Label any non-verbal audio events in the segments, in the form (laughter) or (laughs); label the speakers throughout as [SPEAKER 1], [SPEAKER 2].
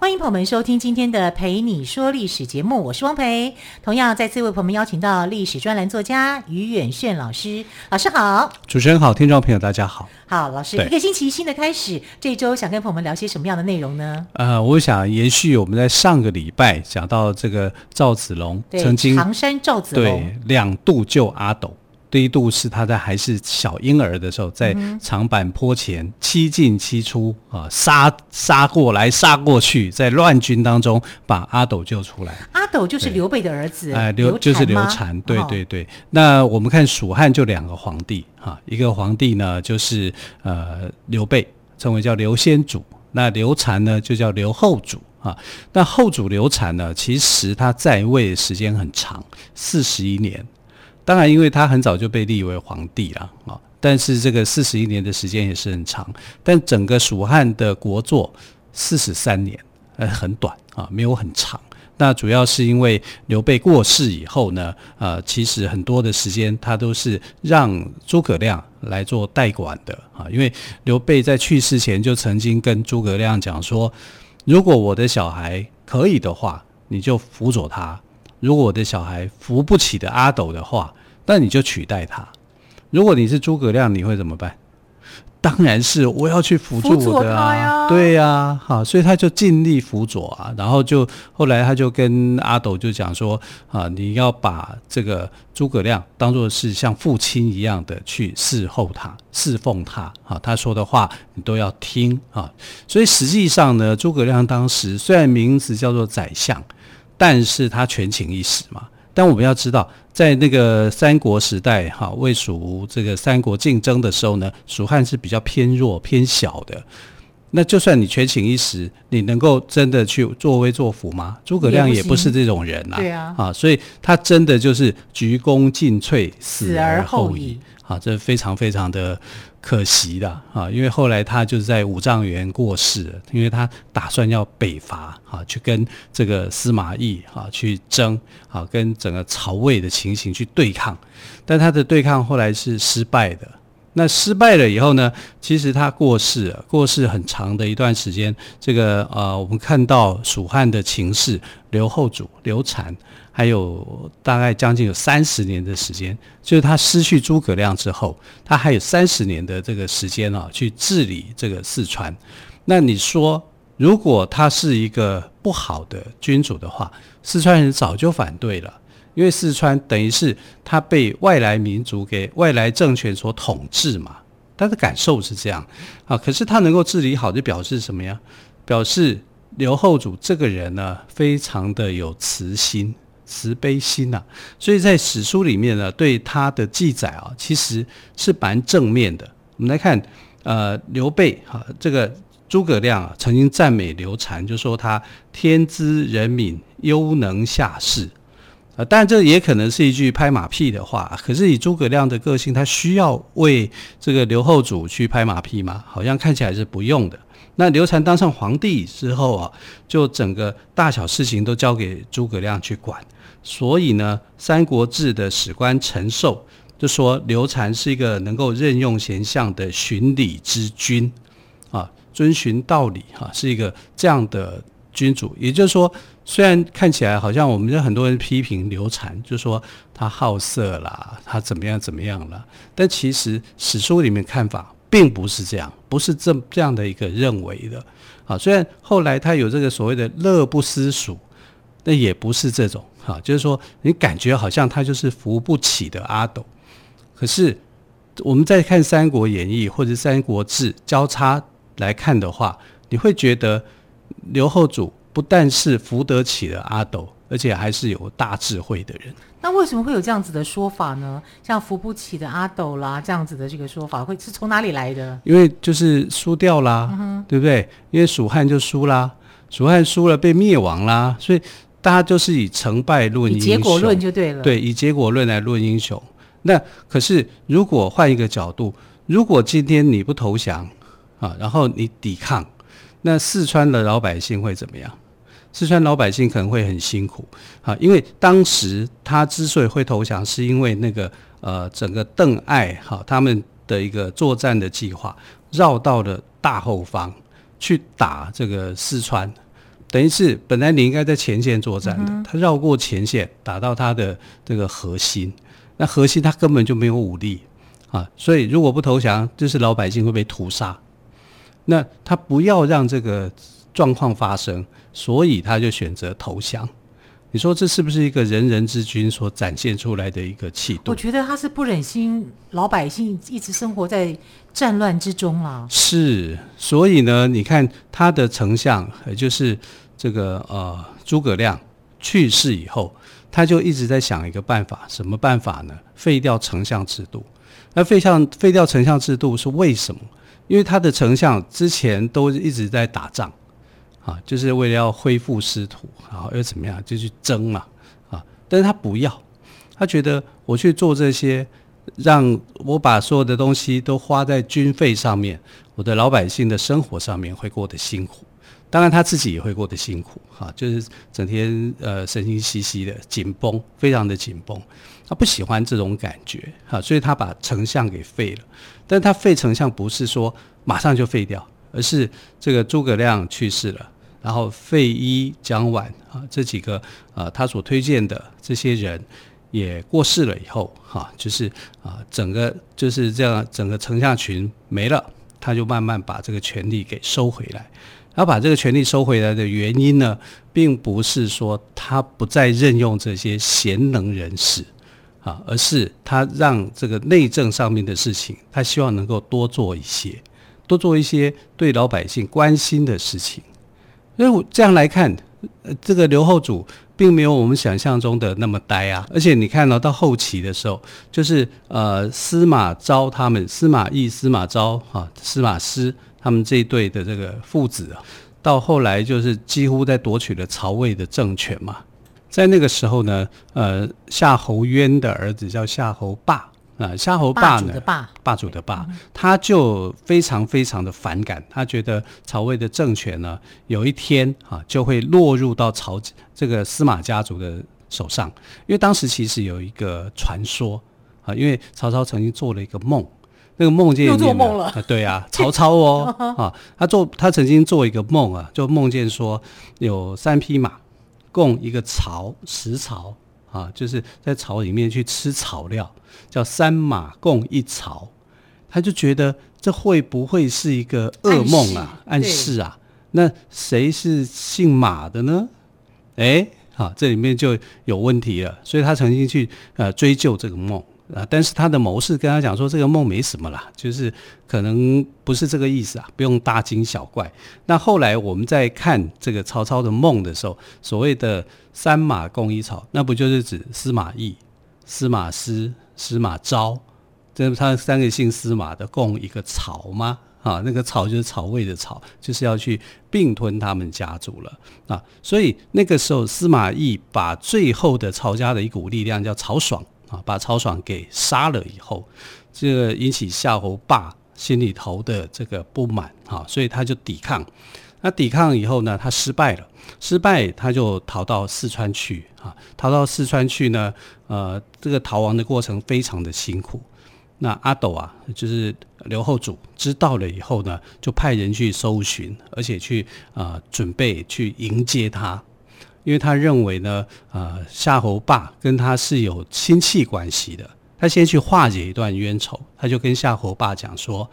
[SPEAKER 1] 欢迎朋友们收听今天的《陪你说历史》节目，我是汪培。同样再次为朋友们邀请到历史专栏作家于远炫老师，老师好。
[SPEAKER 2] 主持人好，听众朋友大家好。
[SPEAKER 1] 好，老
[SPEAKER 2] 师，
[SPEAKER 1] 一个星期新的开始，这一周想跟朋友们聊些什么样的内容呢？
[SPEAKER 2] 呃，我想延续我们在上个礼拜讲到这个赵子龙曾经
[SPEAKER 1] 常山赵子龙
[SPEAKER 2] 对两度救阿斗。第一度是他在还是小婴儿的时候，在长坂坡前七进七出啊，杀杀过来杀过去，在乱军当中把阿斗救出来。
[SPEAKER 1] 阿斗就是刘备的儿子，
[SPEAKER 2] 哎，刘、呃、就是刘禅，对对对。哦、那我们看蜀汉就两个皇帝哈，一个皇帝呢就是呃刘备，称为叫刘先祖，那刘禅呢就叫刘后主啊。那后主刘禅呢，其实他在位时间很长，四十一年。当然，因为他很早就被立为皇帝了啊，但是这个四十一年的时间也是很长。但整个蜀汉的国祚四十三年，呃，很短啊，没有很长。那主要是因为刘备过世以后呢，呃，其实很多的时间他都是让诸葛亮来做代管的啊。因为刘备在去世前就曾经跟诸葛亮讲说，如果我的小孩可以的话，你就辅佐他。如果我的小孩扶不起的阿斗的话，那你就取代他。如果你是诸葛亮，你会怎么办？当然是我要去辅助我的啊，对呀、啊，好，所以他就尽力辅佐啊。然后就后来他就跟阿斗就讲说啊，你要把这个诸葛亮当做是像父亲一样的去侍候他、侍奉他啊。他说的话你都要听啊。所以实际上呢，诸葛亮当时虽然名字叫做宰相。但是他权倾一时嘛，但我们要知道，在那个三国时代，哈，魏蜀这个三国竞争的时候呢，蜀汉是比较偏弱、偏小的。那就算你权倾一时，你能够真的去作威作福吗？诸葛亮也不是这种人呐，对啊，啊，所以他真的就是鞠躬尽瘁，死而后已。啊，这非常非常的可惜的啊，因为后来他就是在五丈原过世了，因为他打算要北伐啊，去跟这个司马懿啊去争啊，跟整个曹魏的情形去对抗，但他的对抗后来是失败的。那失败了以后呢，其实他过世了，过世很长的一段时间，这个呃，我们看到蜀汉的情势，刘后主刘禅。还有大概将近有三十年的时间，就是他失去诸葛亮之后，他还有三十年的这个时间啊，去治理这个四川。那你说，如果他是一个不好的君主的话，四川人早就反对了，因为四川等于是他被外来民族给外来政权所统治嘛，他的感受是这样啊。可是他能够治理好，就表示什么呀？表示刘后主这个人呢，非常的有慈心。慈悲心呐、所以在史书里面呢，对他的记载啊，其实是蛮正面的。我们来看，呃，刘备哈，这个诸葛亮啊，曾经赞美刘禅，就说他天资仁敏，优能下士。啊，当然这也可能是一句拍马屁的话。可是以诸葛亮的个性，他需要为这个刘后主去拍马屁吗？好像看起来是不用的。那刘禅当上皇帝之后啊，就整个大小事情都交给诸葛亮去管。所以呢，《三国志》的史官陈寿就说，刘禅是一个能够任用贤相的循礼之君，啊，遵循道理哈、是一个这样的君主。也就是说，虽然看起来好像我们有很多人批评刘禅，就说他好色啦，他怎么样怎么样了，但其实史书里面看法并不是这样，不是这这样的一个认为的。啊，虽然后来他有这个所谓的乐不思蜀，但也不是这种。啊，就是说，你感觉好像他就是扶不起的阿斗，可是我们在看《三国演义》或者《三国志》交叉来看的话，你会觉得刘后主不但是扶得起的阿斗，而且还是有大智慧的人。
[SPEAKER 1] 那为什么会有这样子的说法呢？像扶不起的阿斗啦，这样子的这个说法，会是从哪里来的？
[SPEAKER 2] 因为就是输掉啦，嗯、对不对？因为蜀汉就输啦，蜀汉输了被灭亡啦，所以。大家就是以成败论英雄，以结果论就对了。对，以结果论来论英雄。那可是如果换一个角度，如果今天你不投降啊，然后你抵抗，那四川的老百姓会怎么样？四川老百姓可能会很辛苦啊，因为当时他之所以会投降，是因为那个呃整个邓艾哈他们的一个作战的计划绕到了大后方去打这个四川，等于是本来你应该在前线作战的，他绕过前线打到他的这个核心，那核心他根本就没有武力啊，所以如果不投降，就是老百姓会被屠杀。那他不要让这个状况发生。所以他就选择投降。你说这是不是一个仁人之君所展现出来的一个气度？
[SPEAKER 1] 我觉得他是不忍心老百姓一直生活在战乱之中啊。
[SPEAKER 2] 是，所以呢，你看他的丞相，也就是这个呃诸葛亮去世以后，他就一直在想一个办法，什么办法呢？废掉丞相制度。那废相废掉丞相制度是为什么？因为他的丞相之前都一直在打仗。啊，就是为了要恢复师徒，然后又怎么样，就去争嘛，啊！但是他不要，他觉得我去做这些，让我把所有的东西都花在军费上面，我的老百姓的生活上面会过得辛苦，当然他自己也会过得辛苦，哈，就是整天呃神经兮兮的紧绷，非常的紧绷，他不喜欢这种感觉，哈，所以他把丞相给废了，但他废丞相不是说马上就废掉，而是这个诸葛亮去世了。然后费祎、姜琬啊，这几个啊，他所推荐的这些人也过世了以后，哈，就是啊，整个就是这样，整个丞相群没了，他就慢慢把这个权力给收回来。然后把这个权力收回来的原因呢，并不是说他不再任用这些贤能人士啊，而是他让这个内政上面的事情，他希望能够多做一些，多做一些对老百姓关心的事情。所以我这样来看，呃，这个刘后主并没有我们想象中的那么呆啊。而且你看到，哦，到后期的时候，就是呃司马昭他们，司马懿、司马昭啊，司马师他们这一对的这个父子啊，到后来就是几乎在夺取了曹魏的政权嘛。在那个时候呢，呃，夏侯渊的儿子叫夏侯霸。啊，夏侯霸呢？霸主的霸，他就非常非常的反感，他觉得曹魏的政权呢，有一天啊就会落入到曹这个司马家族的手上。因为当时其实有一个传说啊，因为曹操曾经做了一个梦，那个梦见又做梦了。啊对啊，曹操哦 (laughs) 啊，他做他曾经做一个梦啊，就梦见说有三匹马，共一个槽，食槽。啊，就是在草里面去吃草料，叫三马共一槽，他就觉得这会不会是一个噩梦啊？暗示，暗示啊？那谁是姓马的呢？哎，好，这里面就有问题了。所以他曾经去呃追究这个梦。啊！但是他的谋士跟他讲说，这个梦没什么啦，就是可能不是这个意思啊，不用大惊小怪。那后来我们在看这个曹操的梦的时候，所谓的三马共一草，那不就是指司马懿、司马师、司马昭，这他三个姓司马的共一个曹吗？啊，那个曹就是曹魏的曹，就是要去并吞他们家族了啊。所以那个时候，司马懿把最后的曹家的一股力量叫曹爽。啊，把曹爽给杀了以后，这个引起夏侯霸心里头的这个不满啊，所以他就抵抗。那抵抗以后呢，他失败了，失败他就逃到四川去啊，逃到四川去呢，呃，这个逃亡的过程非常的辛苦。那阿斗啊，就是刘后主知道了以后呢，就派人去搜寻，而且去啊、呃、准备去迎接他。因为他认为呢，呃，夏侯霸跟他是有亲戚关系的，他先去化解一段冤仇，他就跟夏侯霸讲说，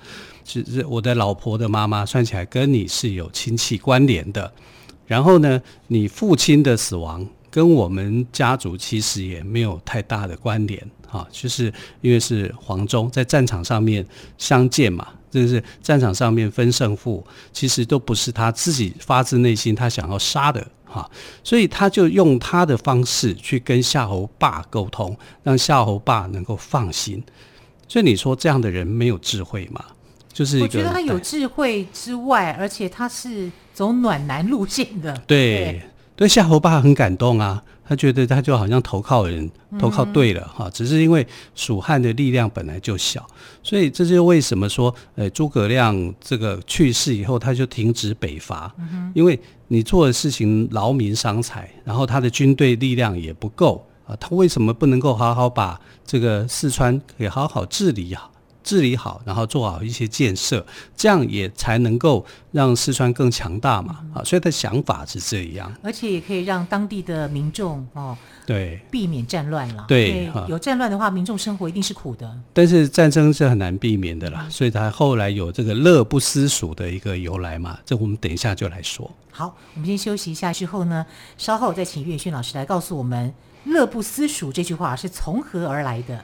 [SPEAKER 2] 是是我的老婆的妈妈，算起来跟你是有亲戚关联的。然后呢，你父亲的死亡跟我们家族其实也没有太大的关联，哈，就是因为是黄忠在战场上面相见嘛，就是战场上面分胜负，其实都不是他自己发自内心他想要杀的。啊，所以他就用他的方式去跟夏侯霸沟通，让夏侯霸能够放心。所以你说这样的人没有智慧吗？就是，我觉
[SPEAKER 1] 得他有智慧之外，而且他是走暖男路线的。
[SPEAKER 2] 对，对，夏侯霸很感动啊。他觉得他就好像投靠人，投靠对了哈。只是因为蜀汉的力量本来就小，所以这就是为什么说，呃，诸葛亮这个去世以后，他就停止北伐，因为你做的事情劳民伤财，然后他的军队力量也不够啊，他为什么不能够好好把这个四川给好好治理好？治理好，然后做好一些建设，这样也才能够让四川更强大嘛。啊，所以他的想法是这样，
[SPEAKER 1] 而且也可以让当地的民众哦，
[SPEAKER 2] 对，避
[SPEAKER 1] 免战乱了。
[SPEAKER 2] 对，
[SPEAKER 1] 有战乱的话，民众生活一定是苦的。
[SPEAKER 2] 但是战争是很难避免的啦，所以他后来有这个“乐不思蜀”的一个由来嘛。这我们等一下就来说。
[SPEAKER 1] 好，我们先休息一下，之后呢，稍后再请于远逊老师来告诉我们“乐不思蜀”这句话是从何而来的。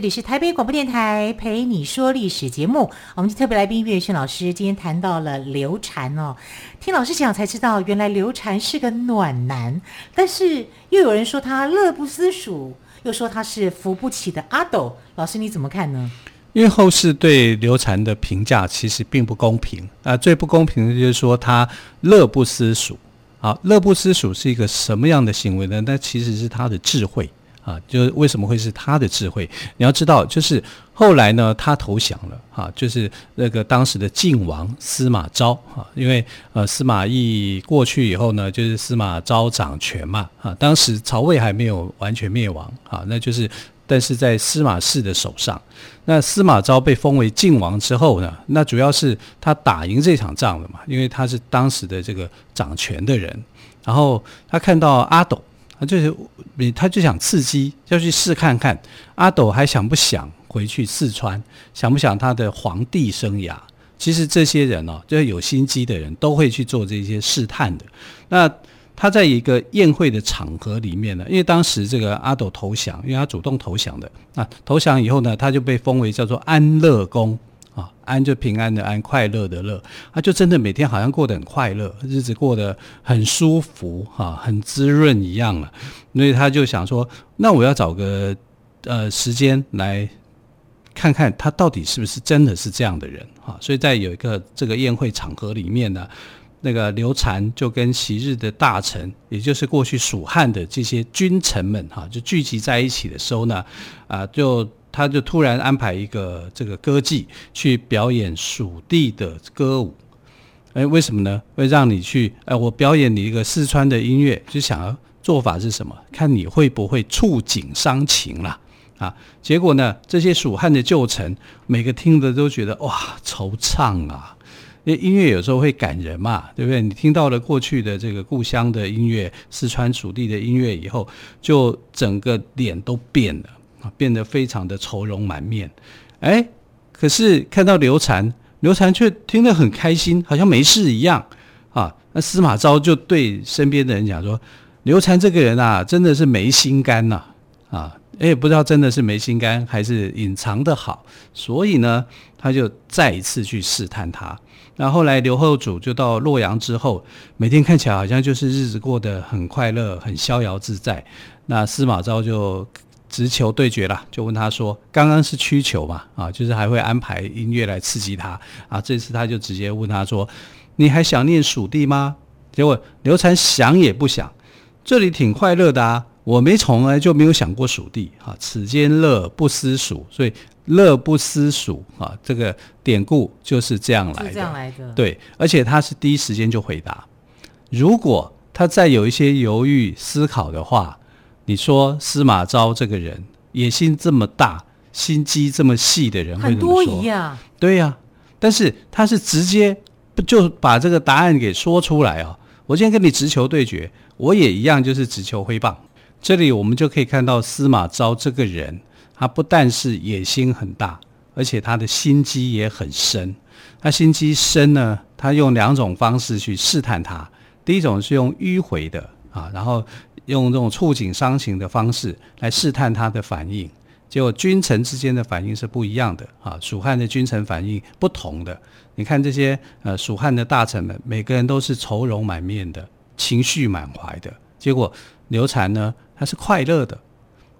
[SPEAKER 1] 这里是台北广播电台陪你说历史节目，我们特别来宾于远逊老师今天谈到了刘禅哦，听老师讲才知道，原来刘禅是个暖男，但是又有人说他乐不思蜀，又说他是扶不起的阿斗，老师你怎么看呢？
[SPEAKER 2] 因为后世对刘禅的评价其实并不公平啊，最不公平的就是说他乐不思蜀好，乐不思蜀是一个什么样的行为呢？那其实是他的智慧。啊，就是为什么会是他的智慧？你要知道，就是后来呢，他投降了，哈、啊，就是那个当时的晋王司马昭，哈、啊，因为呃司马懿过去以后呢，就是司马昭掌权嘛，啊，当时曹魏还没有完全灭亡，啊，那就是但是在司马氏的手上，那司马昭被封为晋王之后呢，那主要是他打赢这场仗了嘛，因为他是当时的这个掌权的人，然后他看到阿斗。就是，他就想刺激，要去试看看阿斗还想不想回去四川，想不想他的皇帝生涯？其实这些人哦，就是有心机的人都会去做这些试探的。那他在一个宴会的场合里面呢，因为当时这个阿斗投降，因为他主动投降的，那投降以后呢，他就被封为叫做安乐公。安就平安的安，快乐的乐，他就真的每天好像过得很快乐，日子过得很舒服，哈，很滋润一样了。所以他就想说，那我要找个呃时间来看看他到底是不是真的是这样的人，哈。所以在有一个这个宴会场合里面呢，那个刘禅就跟昔日的大臣，也就是过去蜀汉的这些君臣们，哈，就聚集在一起的时候呢，啊，就。他就突然安排一个这个歌妓去表演蜀地的歌舞，哎，为什么呢？会让你去，哎，我表演你一个四川的音乐，就想要做法是什么？看你会不会触景伤情啦，啊！结果呢，这些蜀汉的旧臣每个听的都觉得哇，惆怅啊！因为音乐有时候会感人嘛，对不对？你听到了过去的这个故乡的音乐，四川蜀地的音乐以后，就整个脸都变了。啊，变得非常的愁容满面，哎，可是看到刘禅，刘禅却听得很开心，好像没事一样啊。那司马昭就对身边的人讲说：“刘禅这个人啊，真的是没心肝呐，啊，也不知道真的是没心肝，还是隐藏得好。所以呢，他就再一次去试探他。那后来刘后主就到洛阳之后，每天看起来好像就是日子过得很快乐，很逍遥自在。那司马昭就。直球对决了，就问他说：“刚刚是曲球嘛？啊，就是还会安排音乐来刺激他啊。这次他就直接问他说：‘你还想念蜀地吗？’结果刘禅想也不想，这里挺快乐的啊，我没从来就没有想过蜀地啊。此间乐不思蜀，所以乐不思蜀啊，这个典故就是这样来的。
[SPEAKER 1] 这样来的。
[SPEAKER 2] 对，而且他是第一时间就回答。如果他再有一些犹豫思考的话。”你说司马昭这个人野心这么大，心机这么细的人会
[SPEAKER 1] 很多疑啊。
[SPEAKER 2] 对呀、啊，但是他是直接不就把这个答案给说出来啊？我今天跟你直球对决，我也一样，就是直球挥棒。这里我们就可以看到司马昭这个人，他不但是野心很大，而且他的心机也很深。他心机深呢，他用两种方式去试探他。第一种是用迂回的啊，然后用这种触景伤情的方式来试探他的反应。结果君臣之间的反应是不一样的啊，蜀汉的君臣反应不同的。你看这些呃蜀汉的大臣们，每个人都是愁容满面的，情绪满怀的。结果刘禅呢？他是快乐的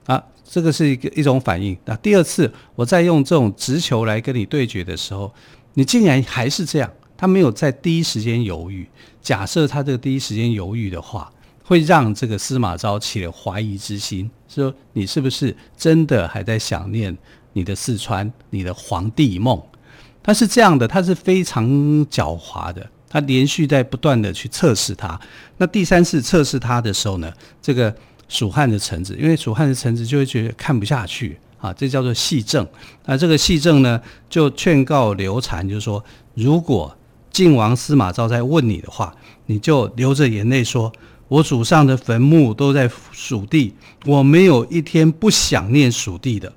[SPEAKER 2] 啊，这个是一个一种反应。那第二次我再用这种直球来跟你对决的时候，你竟然还是这样，他没有在第一时间犹豫。假设他这个第一时间犹豫的话，会让这个司马昭起了怀疑之心，说你是不是真的还在想念你的四川、你的皇帝梦？他是这样的，他是非常狡猾的，他连续在不断的去测试他。那第三次测试他的时候呢，这个。蜀汉的臣子，因为蜀汉的臣子就会觉得看不下去啊，这叫做戏政。那这个戏政呢，就劝告刘禅，就是说，如果晋王司马昭在问你的话，你就流着眼泪说：“我祖上的坟墓都在蜀地，我没有一天不想念蜀地的。”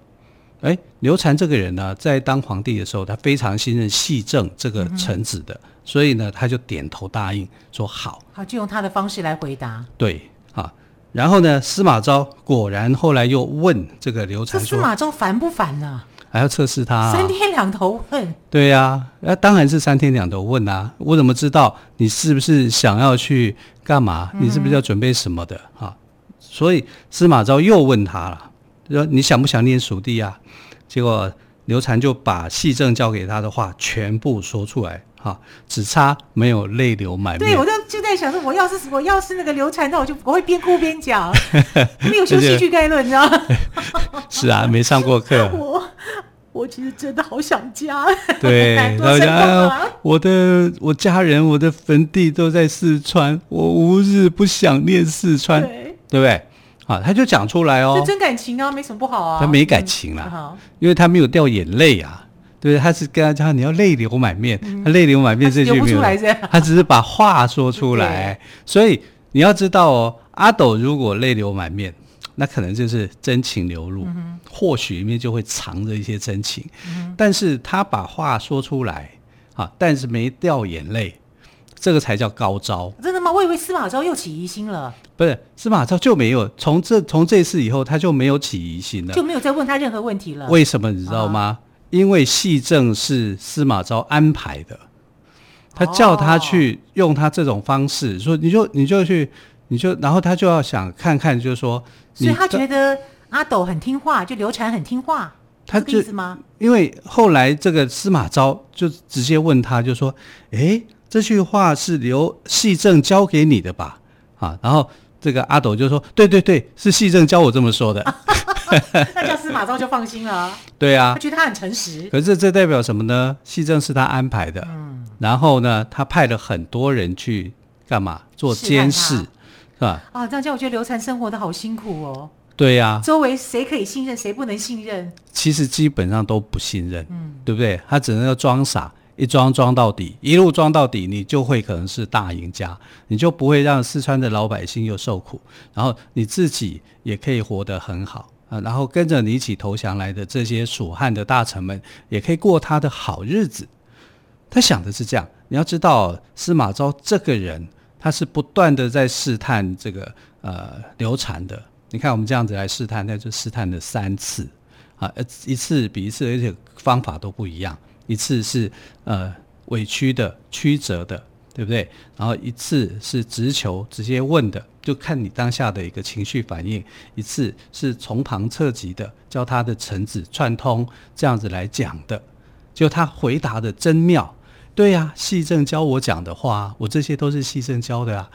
[SPEAKER 2] 哎，刘禅这个人呢，在当皇帝的时候，他非常信任细政这个臣子的，嗯、所以呢，他就点头答应说：“好。”
[SPEAKER 1] 好，就用他的方式来回答。
[SPEAKER 2] 对啊。然后呢，司马昭果然后来又问这个刘禅说：“
[SPEAKER 1] 司马昭烦不烦呢？
[SPEAKER 2] 还要测试他、啊，
[SPEAKER 1] 三天两头问。”
[SPEAKER 2] 对呀、啊，那当然是三天两头问啊！我怎么知道你是不是想要去干嘛？你是不是要准备什么的？哈、嗯啊，所以司马昭又问他了，说：“你想不想念蜀地啊？”结果刘禅就把戏政交给他的话全部说出来。哈，只差没有泪流满面。
[SPEAKER 1] 对，我就就在想说，我要是我要是那个刘禅，那我就我会边哭边讲，没有修戏剧概论，你知道吗？(laughs)
[SPEAKER 2] 是啊，没上过课。(laughs)
[SPEAKER 1] 我我其实真的好想家。
[SPEAKER 2] 对，(laughs) 然后讲、啊、我的我家人，我的坟地都在四川，我无日不想念四川，对，对不对？啊，他就讲出来哦，
[SPEAKER 1] 这真感情啊，没什么不好啊。
[SPEAKER 2] 他没感情啦，
[SPEAKER 1] 嗯、
[SPEAKER 2] 因为他没有掉眼泪啊。对，他是跟他讲，你要泪流满面，嗯、他泪流满面这句没有，他只是把话说出来。(laughs) 所以你要知道哦，阿斗如果泪流满面，那可能就是真情流露，嗯、或许里面就会藏着一些真情。嗯、但是他把话说出来，啊，但是没掉眼泪，这个才叫高招。
[SPEAKER 1] 真的吗？我以为司马昭又起疑心了。
[SPEAKER 2] 不是，司马昭就没有从这从这次以后，他就没有起疑心了，
[SPEAKER 1] 就没有再问他任何问题了。
[SPEAKER 2] 为什么你知道吗？啊因为戏政是司马昭安排的，他叫他去用他这种方式、哦、说，你就你就去，你就然后他就要想看看，就是说，
[SPEAKER 1] 所以他觉得阿斗很听话，就刘禅很听话，他这个意思吗？
[SPEAKER 2] 因为后来这个司马昭就直接问他，就说：“哎，这句话是刘戏正教给你的吧？”啊，然后这个阿斗就说：“对对对，是戏正教我这么说的。(laughs) (laughs) ”
[SPEAKER 1] 那叫司马昭就放心了。
[SPEAKER 2] 对啊，
[SPEAKER 1] 他觉得他很诚实。
[SPEAKER 2] 可是这代表什么呢？戏正是他安排的。嗯。然后呢，他派了很多人去干嘛？做监视，是吧？
[SPEAKER 1] 啊，这样叫我觉得刘禅生活的好辛苦哦。
[SPEAKER 2] 对呀。
[SPEAKER 1] 周围谁可以信任，谁不能信任？
[SPEAKER 2] 其实基本上都不信任，嗯，对不对？他只能要装傻，一装装到底，一路装到底，你就会可能是大赢家，你就不会让四川的老百姓又受苦，然后你自己也可以活得很好啊。然后跟着你一起投降来的这些蜀汉的大臣们，也可以过他的好日子。他想的是这样。你要知道，司马昭这个人，他是不断的在试探这个呃流产的。你看我们这样子来试探，那就试探了三次啊，一次比一次，而且方法都不一样。一次是呃委屈的、曲折的。对不对？然后一次是直球直接问的，就看你当下的一个情绪反应；一次是从旁侧击的，教他的臣子串通这样子来讲的，就他回答的真妙。对呀、啊，戏正教我讲的话，我这些都是戏正教的啊。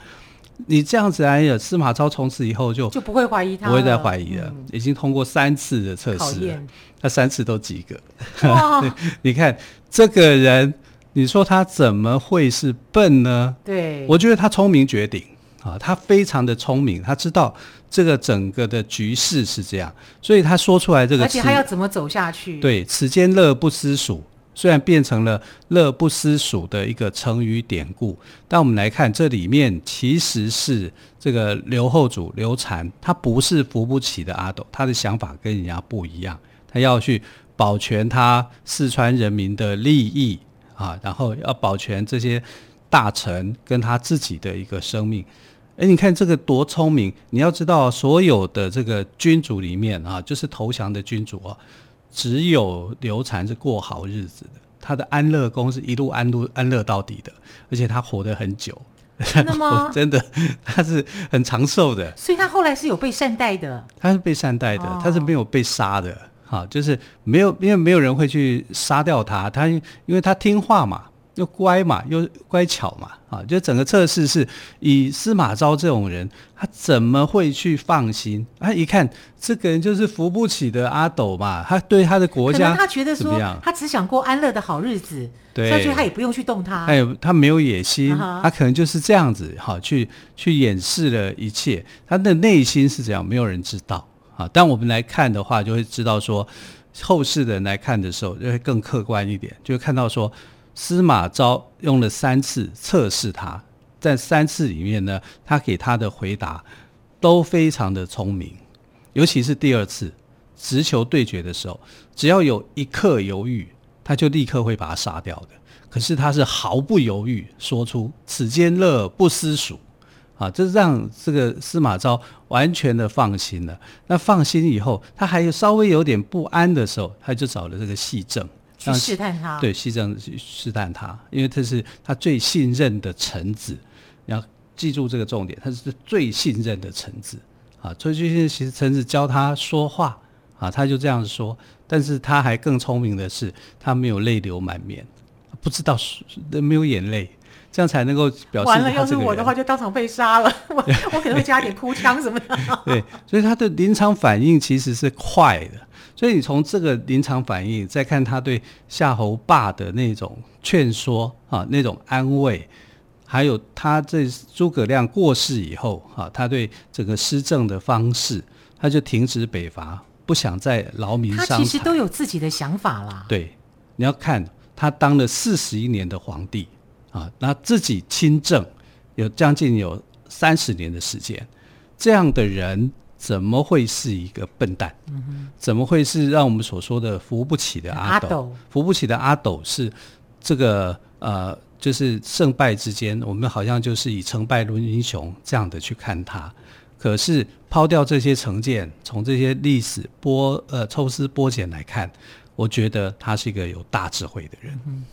[SPEAKER 2] 你这样子来，司马昭从此以后就
[SPEAKER 1] 就不会怀疑他，
[SPEAKER 2] 不会再怀疑了。嗯、已经通过三次的测试了，他三次都及格。
[SPEAKER 1] 哇 (laughs)
[SPEAKER 2] 你看这个人。你说他怎么会是笨呢？
[SPEAKER 1] 对，
[SPEAKER 2] 我觉得他聪明绝顶啊，他非常的聪明，他知道这个整个的局势是这样，所以他说出来这个，
[SPEAKER 1] 而且他要怎么走下去？
[SPEAKER 2] 对，此间乐不思蜀，虽然变成了乐不思蜀的一个成语典故，但我们来看这里面其实是这个刘后主刘禅，他不是扶不起的阿斗，他的想法跟人家不一样，他要去保全他四川人民的利益啊，然后要保全这些大臣跟他自己的一个生命。哎，你看这个多聪明！你要知道，所有的这个君主里面啊，就是投降的君主啊，只有刘禅是过好日子的。他的安乐宫是一路安乐安乐到底的，而且他活得很久。
[SPEAKER 1] 真的吗？(laughs)
[SPEAKER 2] 真的，他是很长寿的。
[SPEAKER 1] 所以他后来是有被善待的。
[SPEAKER 2] 他是被善待的，哦、他是没有被杀的。哈，就是没有，因为没有人会去杀掉他。他因为他听话嘛。又乖嘛，又乖巧嘛，啊，就整个测试是以司马昭这种人，他怎么会去放心？他一看这个人就是扶不起的阿斗嘛，他对他的国家，
[SPEAKER 1] 他觉得说他只想过安乐的好日子，对，所以他也不用去动他，
[SPEAKER 2] 他有他没有野心，他可能就是这样子哈，去去掩饰了一切，他的内心是怎样，没有人知道啊。但我们来看的话，就会知道说，后世的人来看的时候，就会更客观一点，就会看到说。司马昭用了三次测试他，在三次里面呢，他给他的回答都非常的聪明，尤其是第二次直球对决的时候，只要有一刻犹豫，他就立刻会把他杀掉的。可是他是毫不犹豫说出“此间乐不思蜀”，啊，这让这个司马昭完全的放心了。那放心以后，他还有稍微有点不安的时候，他就找了这个戏正。
[SPEAKER 1] 去试探他，
[SPEAKER 2] 对，西正去试探他，因为他是他最信任的臣子，你要记住这个重点，他是最信任的臣子啊。所以最近其实臣子教他说话啊，他就这样说，但是他还更聪明的是，他没有泪流满面，不知道没有眼泪，这样才能够表示。
[SPEAKER 1] 完了，要是我的话，就当场被杀了，我 (laughs) 我可能会加点哭腔什么的。(laughs)
[SPEAKER 2] 对，所以他的临场反应其实是快的。所以你从这个临场反应，再看他对夏侯霸的那种劝说啊，那种安慰，还有他这诸葛亮过世以后啊，他对整个施政的方式，他就停止北伐，不想再劳民伤财。
[SPEAKER 1] 他其实都有自己的想法啦。
[SPEAKER 2] 对，你要看他当了四十一年的皇帝啊，那自己亲政有将近有三十年的时间，这样的人。怎么会是一个笨蛋？嗯、怎么会是让我们所说的扶不起的阿斗？阿斗扶不起的阿斗是这个呃，就是胜败之间，我们好像就是以成败论英雄这样的去看他。可是抛掉这些成见，从这些历史剥呃抽丝剥茧来看，我觉得他是一个有大智慧的人。嗯、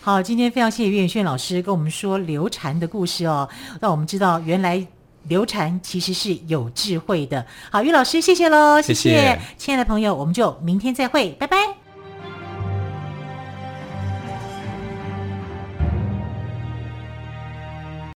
[SPEAKER 1] 好，今天非常谢谢岳远炫老师跟我们说刘禅的故事哦，让我们知道原来。刘禅其实是有智慧的。好，于老师，谢谢喽，谢谢，谢谢亲爱的朋友，我们就明天再会，拜拜。